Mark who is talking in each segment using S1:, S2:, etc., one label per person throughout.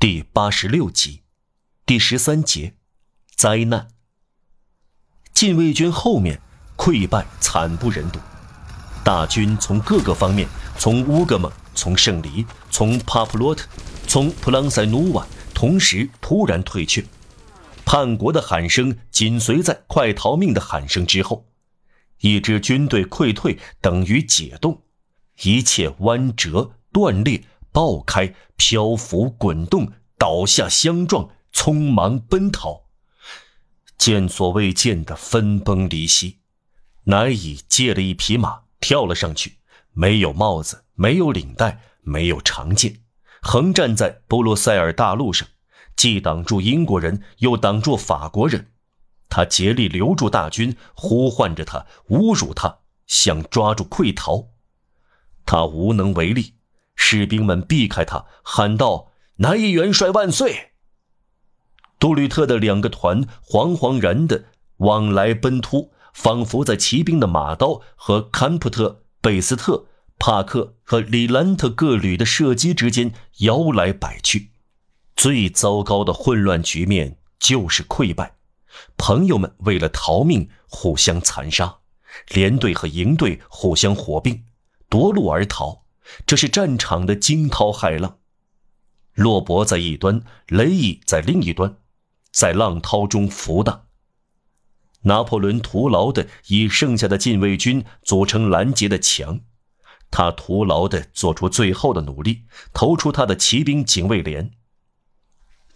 S1: 第八十六集，第十三节，灾难。禁卫军后面溃败惨不忍睹，大军从各个方面，从乌格蒙，从圣黎，从帕普洛特，从普朗塞努瓦，同时突然退却。叛国的喊声紧随在快逃命的喊声之后。一支军队溃退等于解冻，一切弯折、断裂、爆开、漂浮、滚动、倒下、相撞、匆忙奔逃。见所未见的分崩离析，乃以借了一匹马跳了上去，没有帽子，没有领带，没有长剑，横站在布鲁塞尔大路上，既挡住英国人，又挡住法国人。他竭力留住大军，呼唤着他，侮辱他，想抓住溃逃，他无能为力。士兵们避开他，喊道：“南一元帅万岁！”杜吕特的两个团惶惶然的往来奔突，仿佛在骑兵的马刀和坎普特、贝斯特、帕克和里兰特各旅的射击之间摇来摆去。最糟糕的混乱局面就是溃败，朋友们为了逃命互相残杀，连队和营队互相火并，夺路而逃，这是战场的惊涛骇浪。洛伯在一端，雷伊在另一端。在浪涛中浮荡。拿破仑徒劳地以剩下的禁卫军组成拦截的墙，他徒劳地做出最后的努力，投出他的骑兵警卫连。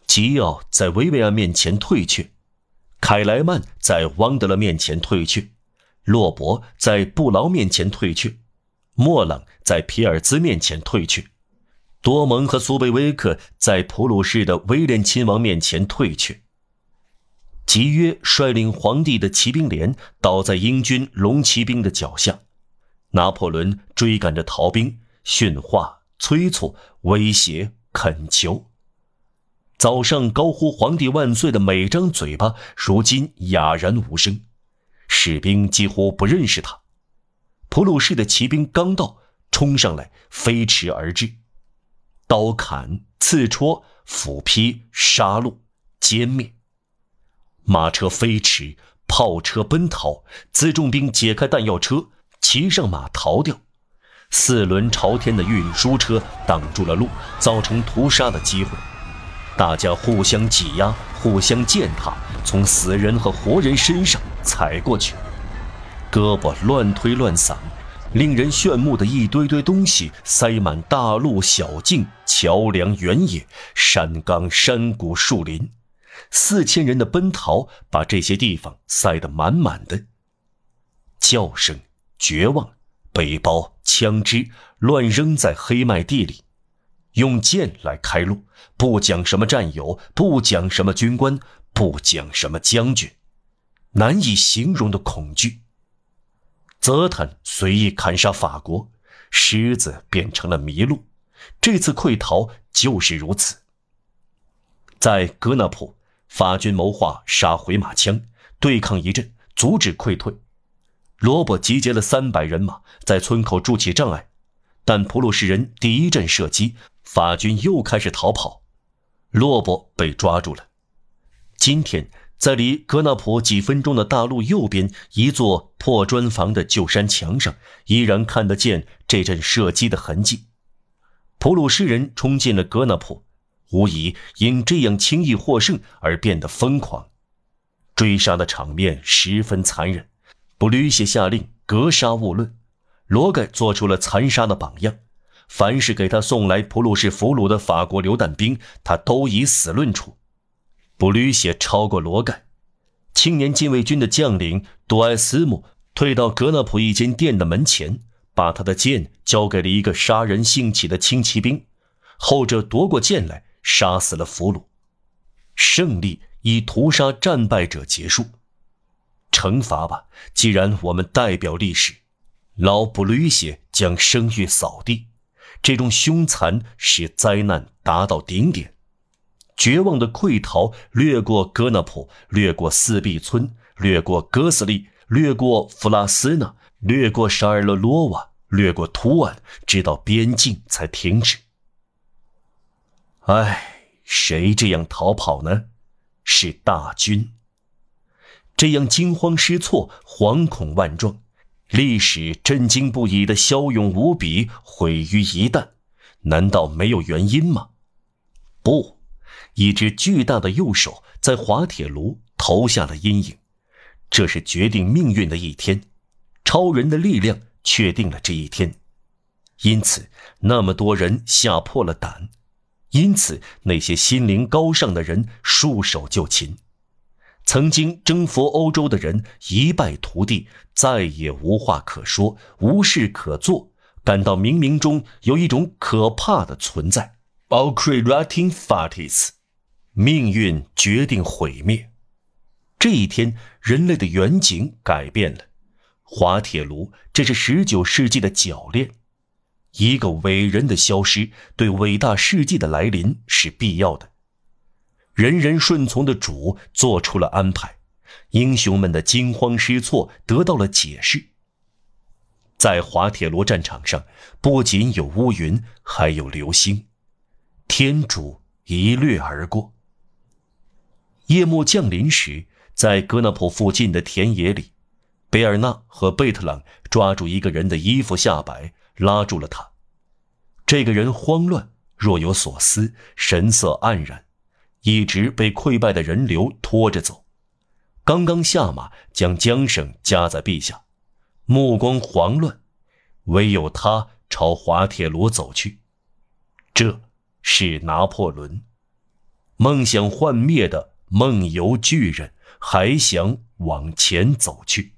S1: 吉奥在维维安面前退却，凯莱曼在汪德勒面前退却，洛伯在布劳面前退却，莫朗在皮尔兹面前退去，多蒙和苏贝威克在普鲁士的威廉亲王面前退去。吉约率领皇帝的骑兵连倒在英军龙骑兵的脚下，拿破仑追赶着逃兵，训话、催促、威胁、恳求。早上高呼“皇帝万岁”的每张嘴巴，如今哑然无声，士兵几乎不认识他。普鲁士的骑兵刚到，冲上来，飞驰而至，刀砍、刺戳、斧劈、杀戮、歼灭。马车飞驰，炮车奔逃，辎重兵解开弹药车，骑上马逃掉。四轮朝天的运输车挡住了路，造成屠杀的机会。大家互相挤压，互相践踏，从死人和活人身上踩过去，胳膊乱推乱搡，令人炫目的一堆堆东西塞满大路、小径、桥梁、原野、山岗、山谷、树林。四千人的奔逃，把这些地方塞得满满的。叫声、绝望、背包、枪支乱扔在黑麦地里，用剑来开路，不讲什么战友，不讲什么军官，不讲什么将军，难以形容的恐惧。泽坦随意砍杀法国，狮子变成了麋鹿。这次溃逃就是如此。在格纳普。法军谋划杀回马枪，对抗一阵，阻止溃退。罗伯集结了三百人马，在村口筑起障碍，但普鲁士人第一阵射击，法军又开始逃跑。罗伯被抓住了。今天，在离格纳普几分钟的大路右边一座破砖房的旧山墙上，依然看得见这阵射击的痕迹。普鲁士人冲进了格纳普。无疑因这样轻易获胜而变得疯狂，追杀的场面十分残忍。布吕歇下令格杀勿论，罗盖做出了残杀的榜样。凡是给他送来普鲁士俘虏的法国榴弹兵，他都以死论处。布吕歇超过罗盖。青年禁卫军的将领杜埃斯姆退到格纳普一间店的门前，把他的剑交给了一个杀人兴起的轻骑兵，后者夺过剑来。杀死了俘虏，胜利以屠杀战败者结束。惩罚吧，既然我们代表历史，老布吕歇将声誉扫地。这种凶残使灾难达到顶点。绝望的溃逃，掠过戈纳普，掠过四壁村，掠过哥斯利，掠过弗拉斯纳，掠过沙尔勒罗瓦，掠过图安，直到边境才停止。唉，谁这样逃跑呢？是大军。这样惊慌失措、惶恐万状，历史震惊不已的骁勇无比毁于一旦，难道没有原因吗？不，一只巨大的右手在滑铁卢投下了阴影。这是决定命运的一天，超人的力量确定了这一天，因此那么多人吓破了胆，因此那些心灵高尚的人束手就擒。曾经征服欧洲的人一败涂地，再也无话可说，无事可做，感到冥冥中有一种可怕的存在。Alcrating Fatis，命运决定毁灭。这一天，人类的远景改变了。滑铁卢，这是十九世纪的铰链。一个伟人的消失，对伟大世纪的来临是必要的。人人顺从的主做出了安排，英雄们的惊慌失措得到了解释。在滑铁卢战场上，不仅有乌云，还有流星，天主一掠而过。夜幕降临时，在格纳普附近的田野里，贝尔纳和贝特朗抓住一个人的衣服下摆，拉住了他。这个人慌乱，若有所思，神色黯然。一直被溃败的人流拖着走，刚刚下马将缰绳夹在臂下，目光慌乱，唯有他朝滑铁卢走去。这是拿破仑，梦想幻灭的梦游巨人，还想往前走去。